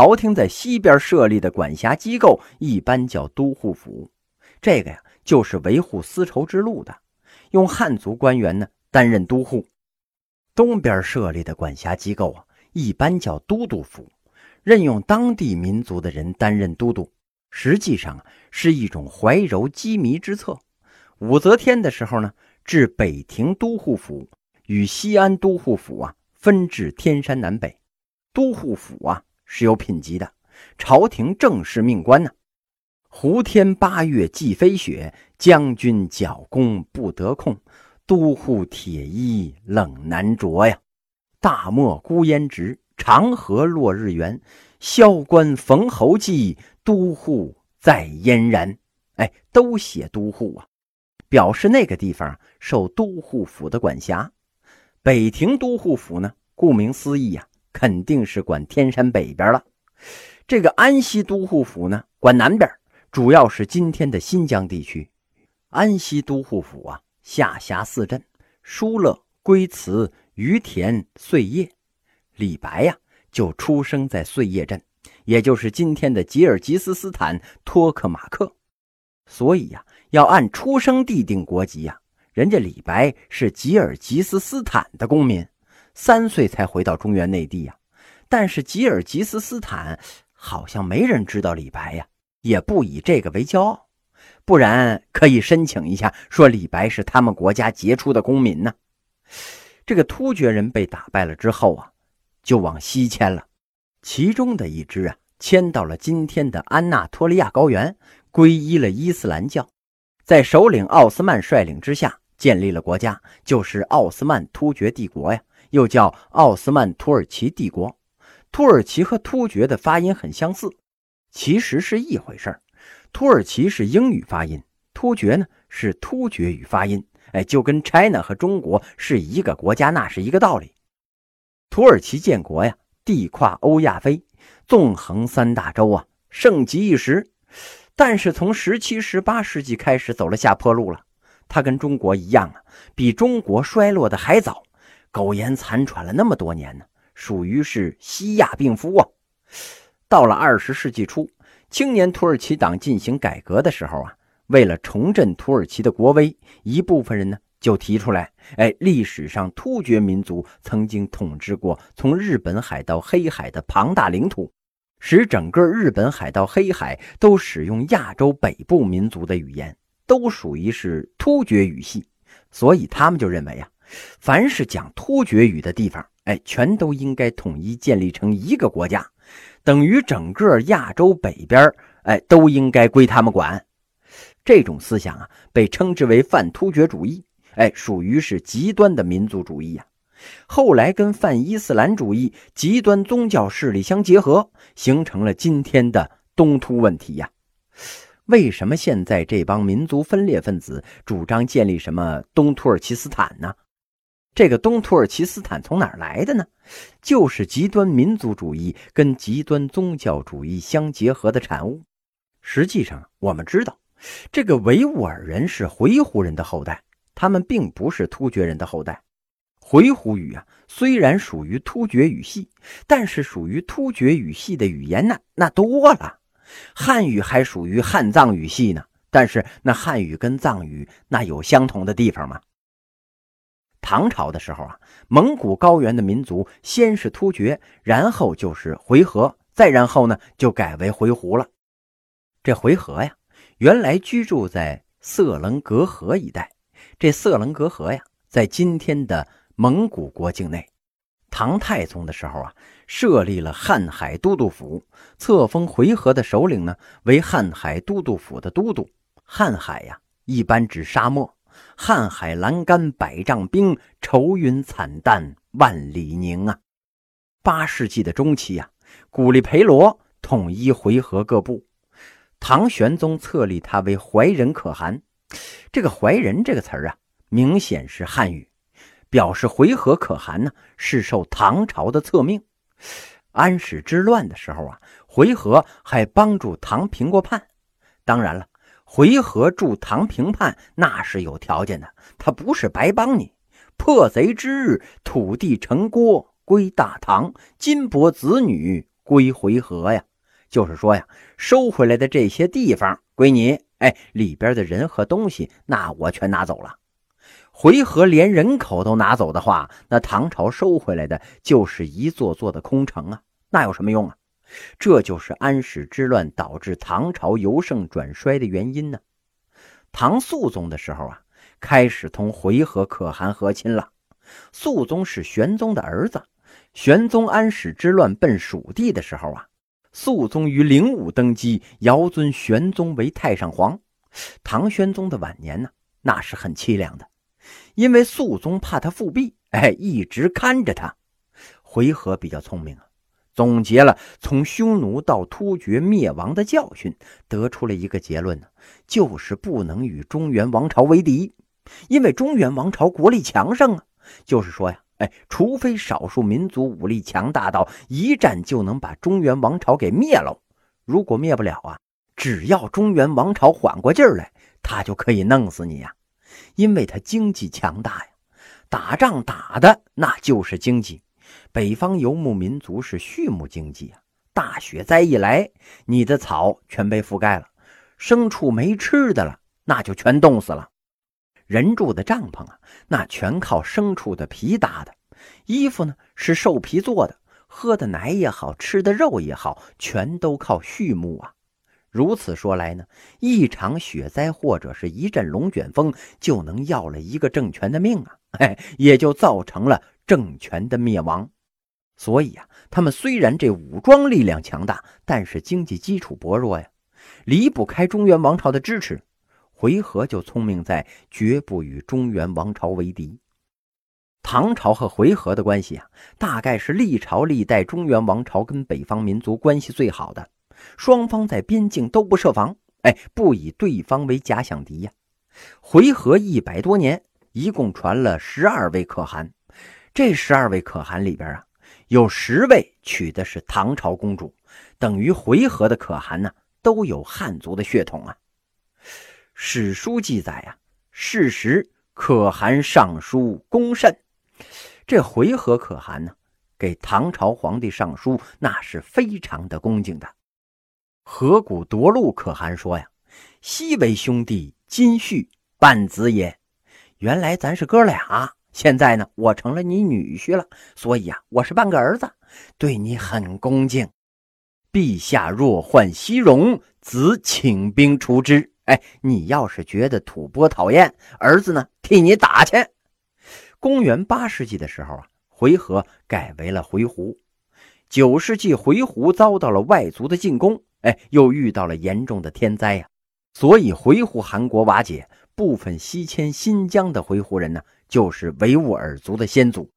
朝廷在西边设立的管辖机构一般叫都护府，这个呀就是维护丝绸之路的，用汉族官员呢担任都护。东边设立的管辖机构啊，一般叫都督府，任用当地民族的人担任都督，实际上是一种怀柔羁縻之策。武则天的时候呢，置北庭都护府与西安都护府啊分至天山南北，都护府啊。是有品级的，朝廷正式命官呢。胡天八月即飞雪，将军角弓不得控，都护铁衣冷难着呀。大漠孤烟直，长河落日圆。萧关逢侯骑，都护在燕然。哎，都写都护啊，表示那个地方受都护府的管辖。北庭都护府呢，顾名思义呀。肯定是管天山北边了。这个安西都护府呢，管南边，主要是今天的新疆地区。安西都护府啊，下辖四镇：疏勒、龟兹、于田、碎叶。李白呀，就出生在碎叶镇，也就是今天的吉尔吉斯斯坦托克马克。所以呀，要按出生地定国籍呀，人家李白是吉尔吉斯斯坦的公民。三岁才回到中原内地呀，但是吉尔吉斯斯坦好像没人知道李白呀，也不以这个为骄傲，不然可以申请一下，说李白是他们国家杰出的公民呢。这个突厥人被打败了之后啊，就往西迁了，其中的一支啊，迁到了今天的安纳托利亚高原，皈依了伊斯兰教，在首领奥斯曼率领之下建立了国家，就是奥斯曼突厥帝国呀。又叫奥斯曼土耳其帝国，土耳其和突厥的发音很相似，其实是一回事儿。土耳其是英语发音，突厥呢是突厥语发音，哎，就跟 China 和中国是一个国家，那是一个道理。土耳其建国呀，地跨欧亚非，纵横三大洲啊，盛极一时。但是从十七、十八世纪开始走了下坡路了，它跟中国一样啊，比中国衰落的还早。苟延残喘了那么多年呢，属于是西亚病夫啊。到了二十世纪初，青年土耳其党进行改革的时候啊，为了重振土耳其的国威，一部分人呢就提出来：哎，历史上突厥民族曾经统治过从日本海到黑海的庞大领土，使整个日本海到黑海都使用亚洲北部民族的语言，都属于是突厥语系，所以他们就认为呀。凡是讲突厥语的地方，哎，全都应该统一建立成一个国家，等于整个亚洲北边，哎，都应该归他们管。这种思想啊，被称之为泛突厥主义，哎，属于是极端的民族主义呀。后来跟泛伊斯兰主义极端宗教势力相结合，形成了今天的东突问题呀。为什么现在这帮民族分裂分子主张建立什么东土耳其斯坦呢？这个东土耳其斯坦从哪儿来的呢？就是极端民族主义跟极端宗教主义相结合的产物。实际上，我们知道，这个维吾尔人是回鹘人的后代，他们并不是突厥人的后代。回鹘语啊，虽然属于突厥语系，但是属于突厥语系的语言呢，那多了。汉语还属于汉藏语系呢，但是那汉语跟藏语那有相同的地方吗？唐朝的时候啊，蒙古高原的民族先是突厥，然后就是回纥，再然后呢就改为回鹘了。这回纥呀，原来居住在色楞格河一带。这色楞格河呀，在今天的蒙古国境内。唐太宗的时候啊，设立了瀚海都督府，册封回纥的首领呢为瀚海都督府的都督。瀚海呀，一般指沙漠。瀚海阑干百丈冰，愁云惨淡万里凝啊！八世纪的中期啊，古力培罗统一回纥各部，唐玄宗册立他为怀仁可汗。这个“怀仁”这个词儿啊，明显是汉语，表示回纥可汗呢是受唐朝的册命。安史之乱的时候啊，回纥还帮助唐平过叛。当然了。回纥助唐平叛，那是有条件的，他不是白帮你。破贼之日，土地城郭归大唐，金帛子女归回纥呀，就是说呀，收回来的这些地方归你。哎，里边的人和东西，那我全拿走了。回纥连人口都拿走的话，那唐朝收回来的就是一座座的空城啊，那有什么用啊？这就是安史之乱导致唐朝由盛转衰的原因呢。唐肃宗的时候啊，开始同回纥可汗和亲了。肃宗是玄宗的儿子。玄宗安史之乱奔蜀地的时候啊，肃宗于灵武登基，遥尊玄宗为太上皇。唐玄宗的晚年呢，那是很凄凉的，因为肃宗怕他复辟，哎，一直看着他。回纥比较聪明啊，总结了从匈奴到突厥灭亡的教训，得出了一个结论呢，就是不能与中原王朝为敌，因为中原王朝国力强盛啊，就是说呀。哎，除非少数民族武力强大到一战就能把中原王朝给灭了，如果灭不了啊，只要中原王朝缓过劲儿来，他就可以弄死你呀，因为他经济强大呀，打仗打的那就是经济。北方游牧民族是畜牧经济啊，大雪灾一来，你的草全被覆盖了，牲畜没吃的了，那就全冻死了。人住的帐篷啊，那全靠牲畜的皮搭的；衣服呢是兽皮做的；喝的奶也好，吃的肉也好，全都靠畜牧啊。如此说来呢，一场雪灾或者是一阵龙卷风，就能要了一个政权的命啊！哎，也就造成了政权的灭亡。所以啊，他们虽然这武装力量强大，但是经济基础薄弱呀，离不开中原王朝的支持。回纥就聪明在绝不与中原王朝为敌。唐朝和回纥的关系啊，大概是历朝历代中原王朝跟北方民族关系最好的，双方在边境都不设防，哎，不以对方为假想敌呀。回纥一百多年，一共传了十二位可汗，这十二位可汗里边啊，有十位娶的是唐朝公主，等于回纥的可汗呢，都有汉族的血统啊。史书记载啊，事实可汗上书恭慎。这回纥可汗呢，给唐朝皇帝上书，那是非常的恭敬的。河谷夺路可汗说呀：“昔为兄弟，今续半子也。原来咱是哥俩，现在呢，我成了你女婿了，所以啊，我是半个儿子，对你很恭敬。陛下若患西戎，子请兵除之。”哎，你要是觉得吐蕃讨厌，儿子呢替你打去。公元八世纪的时候啊，回纥改为了回鹘。九世纪，回鹘遭到了外族的进攻，哎，又遇到了严重的天灾呀，所以回鹘汗国瓦解。部分西迁新疆的回鹘人呢，就是维吾尔族的先祖；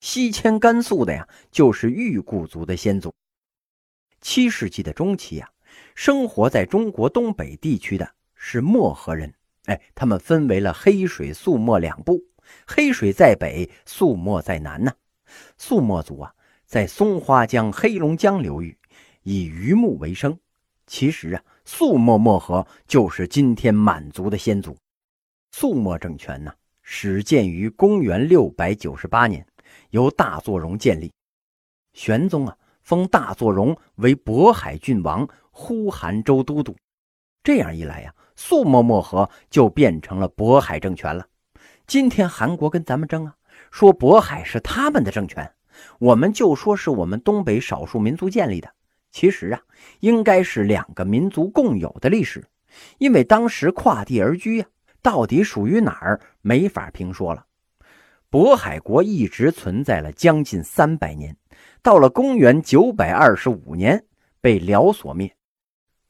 西迁甘肃的呀，就是裕固族的先祖。七世纪的中期啊，生活在中国东北地区的。是漠河人，哎，他们分为了黑水、肃漠两部。黑水在北，肃漠在南呢。肃漠族啊，在松花江、黑龙江流域以渔牧为生。其实啊，肃漠漠河就是今天满族的先祖。肃漠政权呢，始建于公元六百九十八年，由大作荣建立。玄宗啊，封大作荣为渤海郡王、呼韩州都督。这样一来呀。肃漠漠河就变成了渤海政权了。今天韩国跟咱们争啊，说渤海是他们的政权，我们就说是我们东北少数民族建立的。其实啊，应该是两个民族共有的历史，因为当时跨地而居呀，到底属于哪儿没法评说了。渤海国一直存在了将近三百年，到了公元九百二十五年被辽所灭，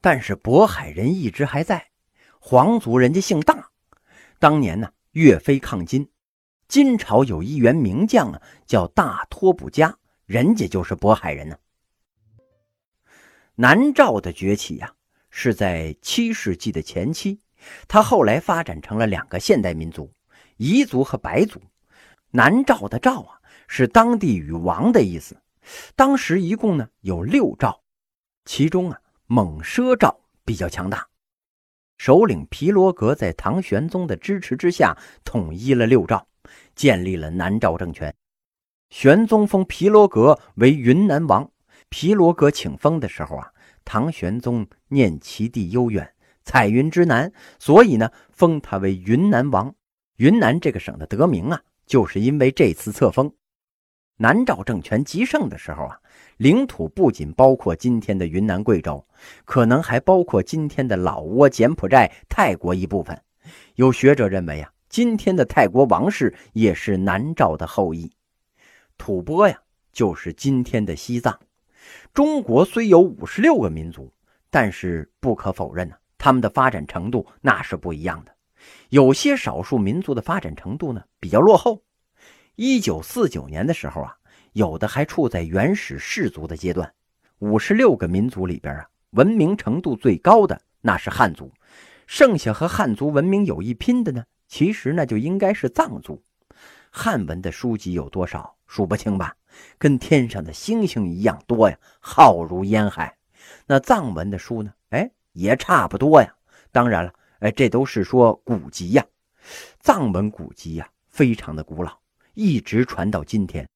但是渤海人一直还在。皇族人家姓大，当年呢，岳飞抗金，金朝有一员名将啊，叫大托卜家，人家就是渤海人呢。南诏的崛起呀，是在七世纪的前期，他后来发展成了两个现代民族，彝族和白族。南诏的诏啊，是当地语王的意思。当时一共呢有六诏，其中啊，蒙奢诏比较强大。首领皮罗格在唐玄宗的支持之下，统一了六诏，建立了南诏政权。玄宗封皮罗格为云南王，皮罗阁请封的时候啊，唐玄宗念其地悠远，彩云之南，所以呢，封他为云南王。云南这个省的得名啊，就是因为这次册封。南诏政权极盛的时候啊，领土不仅包括今天的云南、贵州，可能还包括今天的老挝、柬埔寨、泰国一部分。有学者认为啊，今天的泰国王室也是南诏的后裔。吐蕃呀，就是今天的西藏。中国虽有五十六个民族，但是不可否认呢，他们的发展程度那是不一样的。有些少数民族的发展程度呢比较落后。一九四九年的时候啊，有的还处在原始氏族的阶段。五十六个民族里边啊，文明程度最高的那是汉族，剩下和汉族文明有一拼的呢，其实那就应该是藏族。汉文的书籍有多少？数不清吧，跟天上的星星一样多呀，浩如烟海。那藏文的书呢？也差不多呀。当然了，哎，这都是说古籍呀，藏文古籍呀，非常的古老。一直传到今天，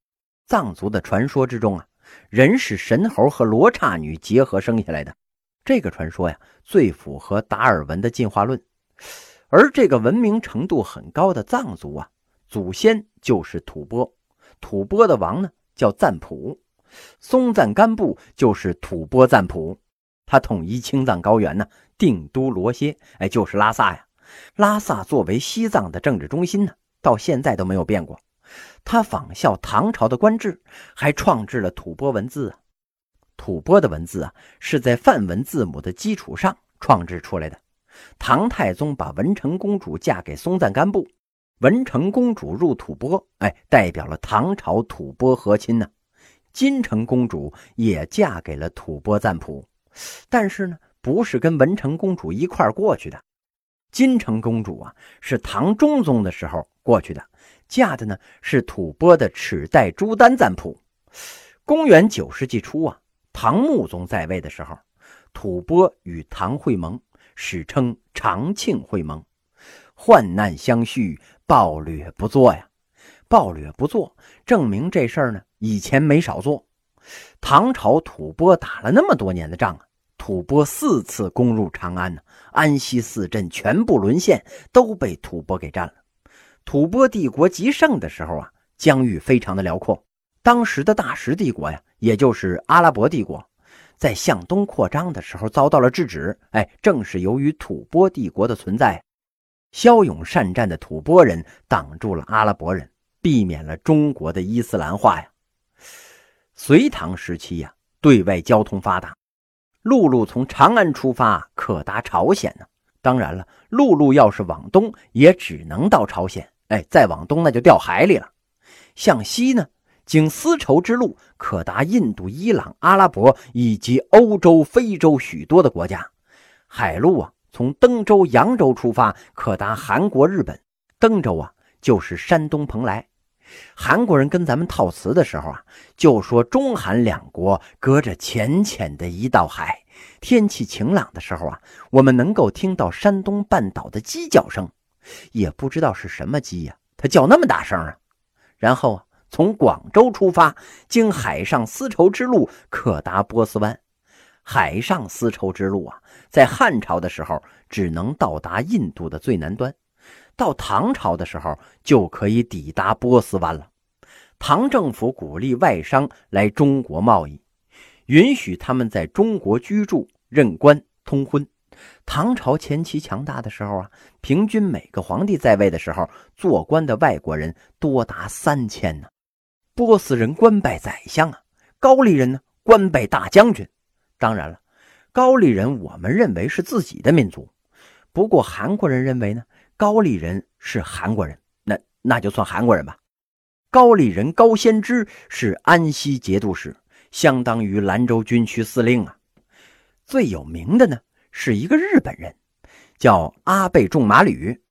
藏族的传说之中啊，人是神猴和罗刹女结合生下来的。这个传说呀，最符合达尔文的进化论。而这个文明程度很高的藏族啊，祖先就是吐蕃，吐蕃的王呢叫赞普，松赞干布就是吐蕃赞普，他统一青藏高原呢，定都罗歇，哎，就是拉萨呀。拉萨作为西藏的政治中心呢，到现在都没有变过。他仿效唐朝的官制，还创制了吐蕃文字啊。吐蕃的文字啊，是在梵文字母的基础上创制出来的。唐太宗把文成公主嫁给松赞干布，文成公主入吐蕃，哎，代表了唐朝吐蕃和亲呢。金城公主也嫁给了吐蕃赞普，但是呢，不是跟文成公主一块过去的。金城公主啊，是唐中宗的时候过去的。嫁的呢是吐蕃的齿代朱丹赞普。公元九世纪初啊，唐穆宗在位的时候，吐蕃与唐会盟，史称长庆会盟。患难相续，暴掠不作呀。暴掠不作，证明这事儿呢以前没少做。唐朝吐蕃打了那么多年的仗啊，吐蕃四次攻入长安呢，安西四镇全部沦陷，都被吐蕃给占了。吐蕃帝国极盛的时候啊，疆域非常的辽阔。当时的大食帝国呀，也就是阿拉伯帝国，在向东扩张的时候遭到了制止。哎，正是由于吐蕃帝国的存在，骁勇善战的吐蕃人挡住了阿拉伯人，避免了中国的伊斯兰化呀。隋唐时期呀，对外交通发达，陆路从长安出发可达朝鲜呢。当然了，陆路要是往东，也只能到朝鲜。哎，再往东那就掉海里了。向西呢，经丝绸之路可达印度、伊朗、阿拉伯以及欧洲、非洲许多的国家。海路啊，从登州、扬州出发，可达韩国、日本。登州啊，就是山东蓬莱。韩国人跟咱们套词的时候啊，就说中韩两国隔着浅浅的一道海。天气晴朗的时候啊，我们能够听到山东半岛的鸡叫声。也不知道是什么鸡呀，它叫那么大声啊！然后啊，从广州出发，经海上丝绸之路可达波斯湾。海上丝绸之路啊，在汉朝的时候只能到达印度的最南端，到唐朝的时候就可以抵达波斯湾了。唐政府鼓励外商来中国贸易，允许他们在中国居住、任官、通婚。唐朝前期强大的时候啊，平均每个皇帝在位的时候，做官的外国人多达三千呢。波斯人官拜宰相啊，高丽人呢官拜大将军。当然了，高丽人我们认为是自己的民族，不过韩国人认为呢，高丽人是韩国人，那那就算韩国人吧。高丽人高仙芝是安西节度使，相当于兰州军区司令啊。最有名的呢。是一个日本人，叫阿倍仲麻吕。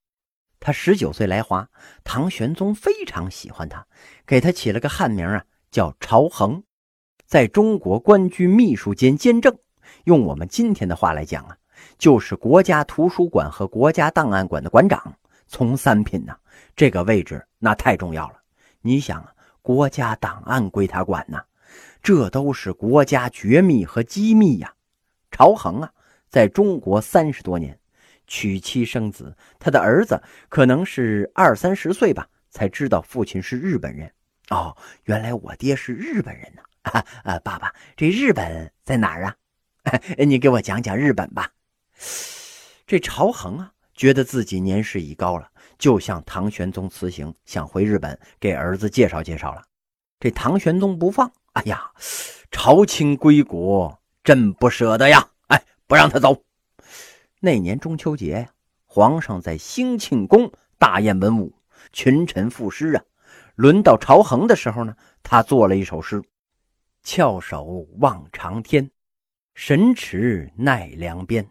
他十九岁来华，唐玄宗非常喜欢他，给他起了个汉名啊，叫朝衡。在中国官居秘书监监正，用我们今天的话来讲啊，就是国家图书馆和国家档案馆的馆长，从三品呐。这个位置那太重要了。你想啊，国家档案归他管呢，这都是国家绝密和机密呀。朝衡啊，在中国三十多年，娶妻生子，他的儿子可能是二三十岁吧，才知道父亲是日本人。哦，原来我爹是日本人呢！啊，爸爸，这日本在哪儿啊？你给我讲讲日本吧。这朝衡啊，觉得自己年事已高了，就向唐玄宗辞行，想回日本给儿子介绍介绍了。这唐玄宗不放，哎呀，朝卿归国。真不舍得呀！哎，不让他走。那年中秋节，皇上在兴庆宫大宴文武，群臣赋诗啊。轮到朝衡的时候呢，他做了一首诗：“翘首望长天，神驰奈良边。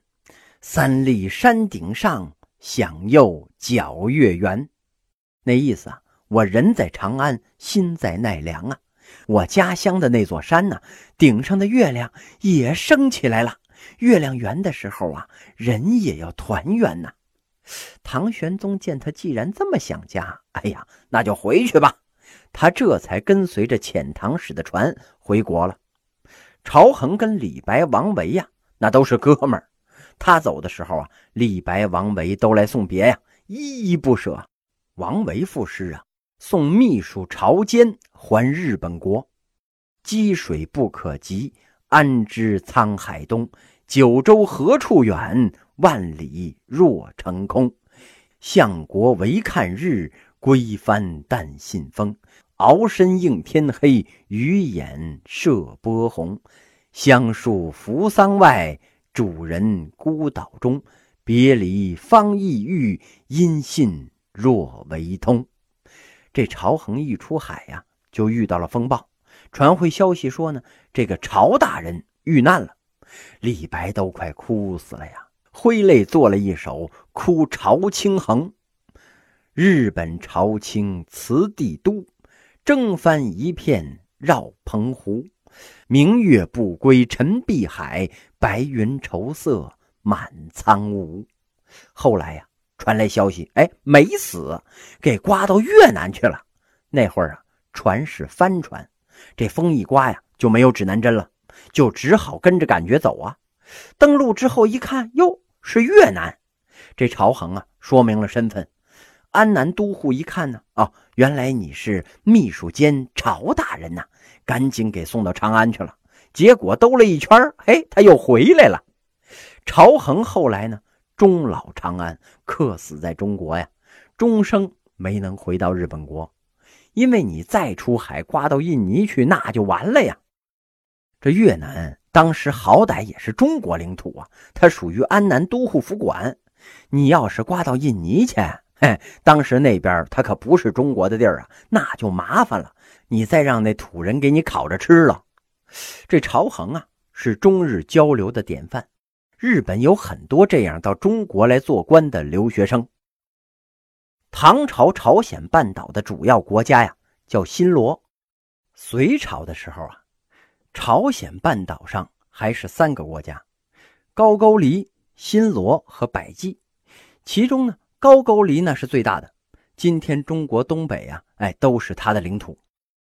三立山顶上，响又皎月圆。”那意思啊，我人在长安，心在奈良啊。我家乡的那座山呢，顶上的月亮也升起来了。月亮圆的时候啊，人也要团圆呐。唐玄宗见他既然这么想家，哎呀，那就回去吧。他这才跟随着遣唐使的船回国了。朝衡跟李白、王维呀，那都是哥们儿。他走的时候啊，李白、王维都来送别呀，依依不舍。王维赋诗啊。送秘书朝坚还日本国，积水不可及，安知沧海东？九州何处远？万里若成空。相国唯看日，归帆但信风。鳌身应天黑，鱼眼射波红。香树扶桑外，主人孤岛中。别离方意郁，音信若为通。这朝衡一出海呀，就遇到了风暴，传回消息说呢，这个朝大人遇难了。李白都快哭死了呀，挥泪做了一首《哭朝清衡》：日本朝清辞帝都，征帆一片绕澎湖。明月不归沉碧海，白云愁色满苍梧。后来呀。传来消息，哎，没死，给刮到越南去了。那会儿啊，船是帆船，这风一刮呀，就没有指南针了，就只好跟着感觉走啊。登陆之后一看，哟，是越南。这朝衡啊，说明了身份。安南都护一看呢，哦，原来你是秘书监朝大人呐，赶紧给送到长安去了。结果兜了一圈，嘿，他又回来了。朝衡后来呢？终老长安，客死在中国呀，终生没能回到日本国，因为你再出海刮到印尼去，那就完了呀。这越南当时好歹也是中国领土啊，它属于安南都护府管。你要是刮到印尼去，嘿，当时那边它可不是中国的地儿啊，那就麻烦了。你再让那土人给你烤着吃了。这朝衡啊，是中日交流的典范。日本有很多这样到中国来做官的留学生。唐朝朝鲜半岛的主要国家呀，叫新罗。隋朝的时候啊，朝鲜半岛上还是三个国家：高句丽、新罗和百济。其中呢，高句丽呢是最大的，今天中国东北啊，哎，都是它的领土。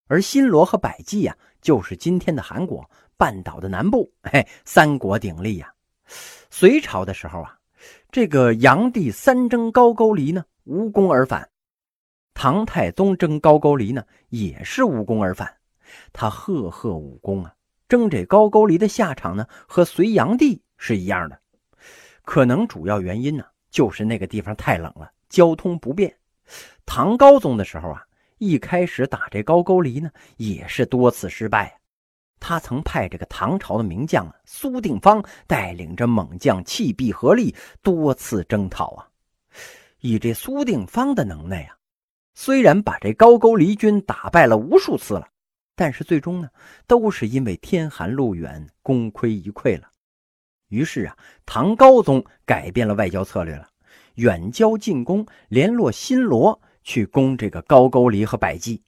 而新罗和百济呀，就是今天的韩国半岛的南部。嘿，三国鼎立呀。隋朝的时候啊，这个炀帝三征高句丽呢，无功而返；唐太宗征高句丽呢，也是无功而返。他赫赫武功啊，征这高句丽的下场呢，和隋炀帝是一样的。可能主要原因呢，就是那个地方太冷了，交通不便。唐高宗的时候啊，一开始打这高句丽呢，也是多次失败。他曾派这个唐朝的名将苏定方带领着猛将弃璧合力多次征讨啊。以这苏定方的能耐啊，虽然把这高句丽军打败了无数次了，但是最终呢，都是因为天寒路远，功亏一篑了。于是啊，唐高宗改变了外交策略了，远交近攻，联络新罗去攻这个高句丽和百济。